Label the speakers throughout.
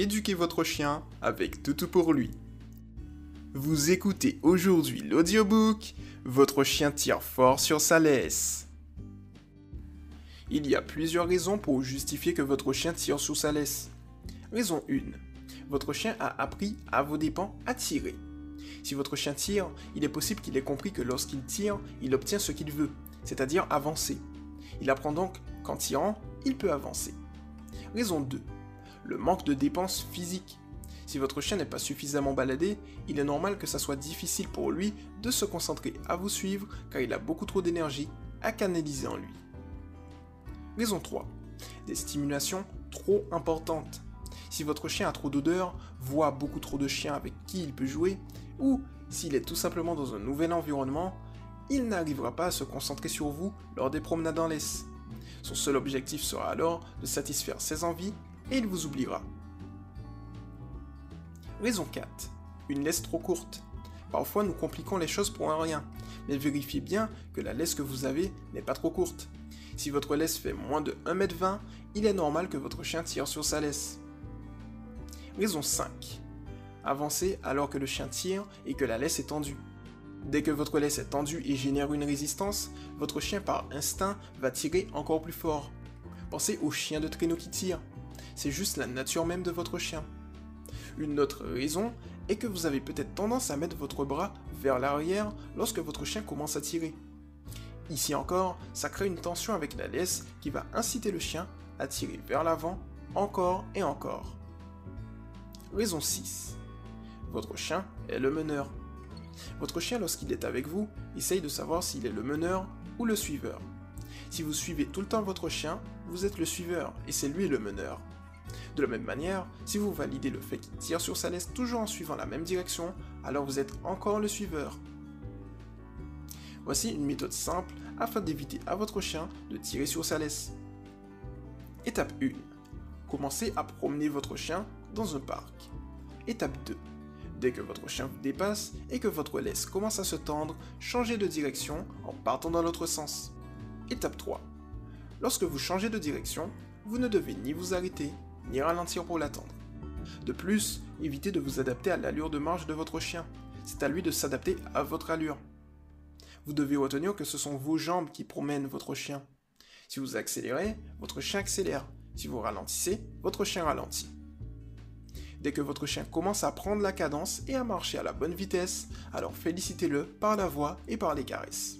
Speaker 1: éduquez votre chien avec Toutou pour lui. Vous écoutez aujourd'hui l'audiobook Votre chien tire fort sur sa laisse. Il y a plusieurs raisons pour justifier que votre chien tire sur sa laisse. Raison 1. Votre chien a appris à vos dépens à tirer. Si votre chien tire, il est possible qu'il ait compris que lorsqu'il tire, il obtient ce qu'il veut, c'est-à-dire avancer. Il apprend donc qu'en tirant, il peut avancer. Raison 2. Le manque de dépenses physiques. Si votre chien n'est pas suffisamment baladé, il est normal que ça soit difficile pour lui de se concentrer à vous suivre car il a beaucoup trop d'énergie à canaliser en lui. Raison 3. Des stimulations trop importantes. Si votre chien a trop d'odeur, voit beaucoup trop de chiens avec qui il peut jouer, ou s'il est tout simplement dans un nouvel environnement, il n'arrivera pas à se concentrer sur vous lors des promenades en laisse. Son seul objectif sera alors de satisfaire ses envies et il vous oubliera. Raison 4. Une laisse trop courte. Parfois nous compliquons les choses pour un rien, mais vérifiez bien que la laisse que vous avez n'est pas trop courte. Si votre laisse fait moins de 1m20, il est normal que votre chien tire sur sa laisse. Raison 5. Avancez alors que le chien tire et que la laisse est tendue. Dès que votre laisse est tendue et génère une résistance, votre chien par instinct va tirer encore plus fort. Pensez au chien de traîneau qui tire. C'est juste la nature même de votre chien. Une autre raison est que vous avez peut-être tendance à mettre votre bras vers l'arrière lorsque votre chien commence à tirer. Ici encore, ça crée une tension avec la laisse qui va inciter le chien à tirer vers l'avant encore et encore. Raison 6. Votre chien est le meneur. Votre chien, lorsqu'il est avec vous, essaye de savoir s'il est le meneur ou le suiveur. Si vous suivez tout le temps votre chien, vous êtes le suiveur et c'est lui le meneur. De la même manière, si vous validez le fait qu'il tire sur sa laisse toujours en suivant la même direction, alors vous êtes encore le suiveur. Voici une méthode simple afin d'éviter à votre chien de tirer sur sa laisse. Étape 1. Commencez à promener votre chien dans un parc. Étape 2. Dès que votre chien vous dépasse et que votre laisse commence à se tendre, changez de direction en partant dans l'autre sens. Étape 3. Lorsque vous changez de direction, vous ne devez ni vous arrêter, ni ralentir pour l'attendre. De plus, évitez de vous adapter à l'allure de marche de votre chien. C'est à lui de s'adapter à votre allure. Vous devez retenir que ce sont vos jambes qui promènent votre chien. Si vous accélérez, votre chien accélère. Si vous ralentissez, votre chien ralentit. Dès que votre chien commence à prendre la cadence et à marcher à la bonne vitesse, alors félicitez-le par la voix et par les caresses.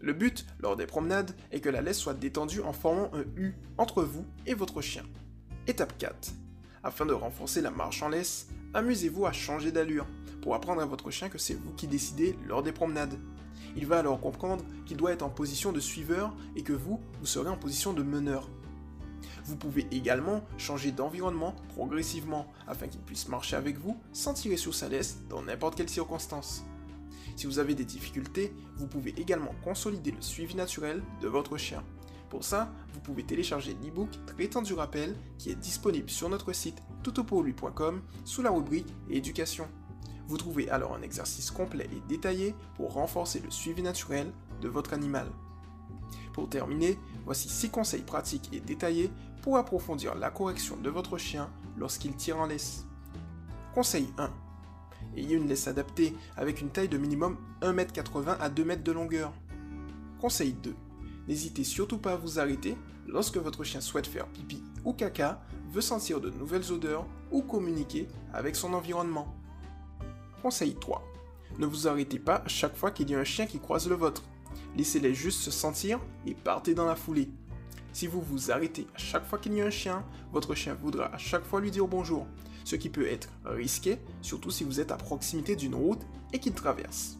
Speaker 1: Le but, lors des promenades, est que la laisse soit détendue en formant un U entre vous et votre chien. Étape 4. Afin de renforcer la marche en laisse, amusez-vous à changer d'allure, pour apprendre à votre chien que c'est vous qui décidez lors des promenades. Il va alors comprendre qu'il doit être en position de suiveur et que vous, vous serez en position de meneur. Vous pouvez également changer d'environnement progressivement afin qu'il puisse marcher avec vous sans tirer sur sa laisse dans n'importe quelle circonstance. Si vous avez des difficultés, vous pouvez également consolider le suivi naturel de votre chien. Pour ça, vous pouvez télécharger l'ebook Traitant du rappel qui est disponible sur notre site toutopourlui.com sous la rubrique Éducation. Vous trouvez alors un exercice complet et détaillé pour renforcer le suivi naturel de votre animal. Pour terminer, voici 6 conseils pratiques et détaillés pour approfondir la correction de votre chien lorsqu'il tire en laisse. Conseil 1. Ayez une laisse adaptée avec une taille de minimum 1m80 à 2m de longueur. Conseil 2. N'hésitez surtout pas à vous arrêter lorsque votre chien souhaite faire pipi ou caca, veut sentir de nouvelles odeurs ou communiquer avec son environnement. Conseil 3. Ne vous arrêtez pas à chaque fois qu'il y a un chien qui croise le vôtre. Laissez-les juste se sentir et partez dans la foulée. Si vous vous arrêtez à chaque fois qu'il y a un chien, votre chien voudra à chaque fois lui dire bonjour, ce qui peut être risqué, surtout si vous êtes à proximité d'une route et qu'il traverse.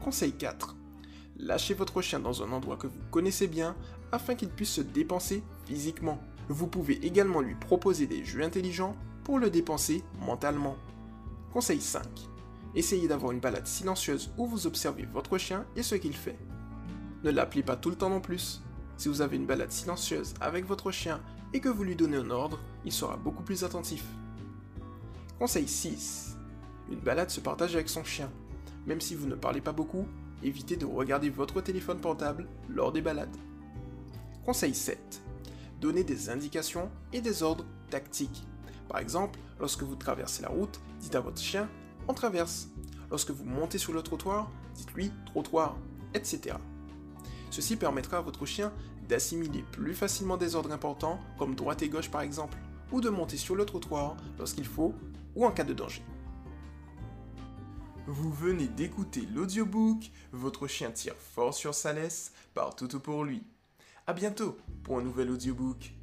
Speaker 1: Conseil 4. Lâchez votre chien dans un endroit que vous connaissez bien afin qu'il puisse se dépenser physiquement. Vous pouvez également lui proposer des jeux intelligents pour le dépenser mentalement. Conseil 5. Essayez d'avoir une balade silencieuse où vous observez votre chien et ce qu'il fait. Ne l'appelez pas tout le temps non plus. Si vous avez une balade silencieuse avec votre chien et que vous lui donnez un ordre, il sera beaucoup plus attentif. Conseil 6. Une balade se partage avec son chien. Même si vous ne parlez pas beaucoup, évitez de regarder votre téléphone portable lors des balades. Conseil 7. Donnez des indications et des ordres tactiques. Par exemple, lorsque vous traversez la route, dites à votre chien on traverse. Lorsque vous montez sur le trottoir, dites-lui trottoir, etc. Ceci permettra à votre chien d'assimiler plus facilement des ordres importants, comme droite et gauche par exemple, ou de monter sur le trottoir lorsqu'il faut, ou en cas de danger. Vous venez d'écouter l'audiobook Votre chien tire fort sur sa laisse par Toto pour lui. A bientôt pour un nouvel audiobook.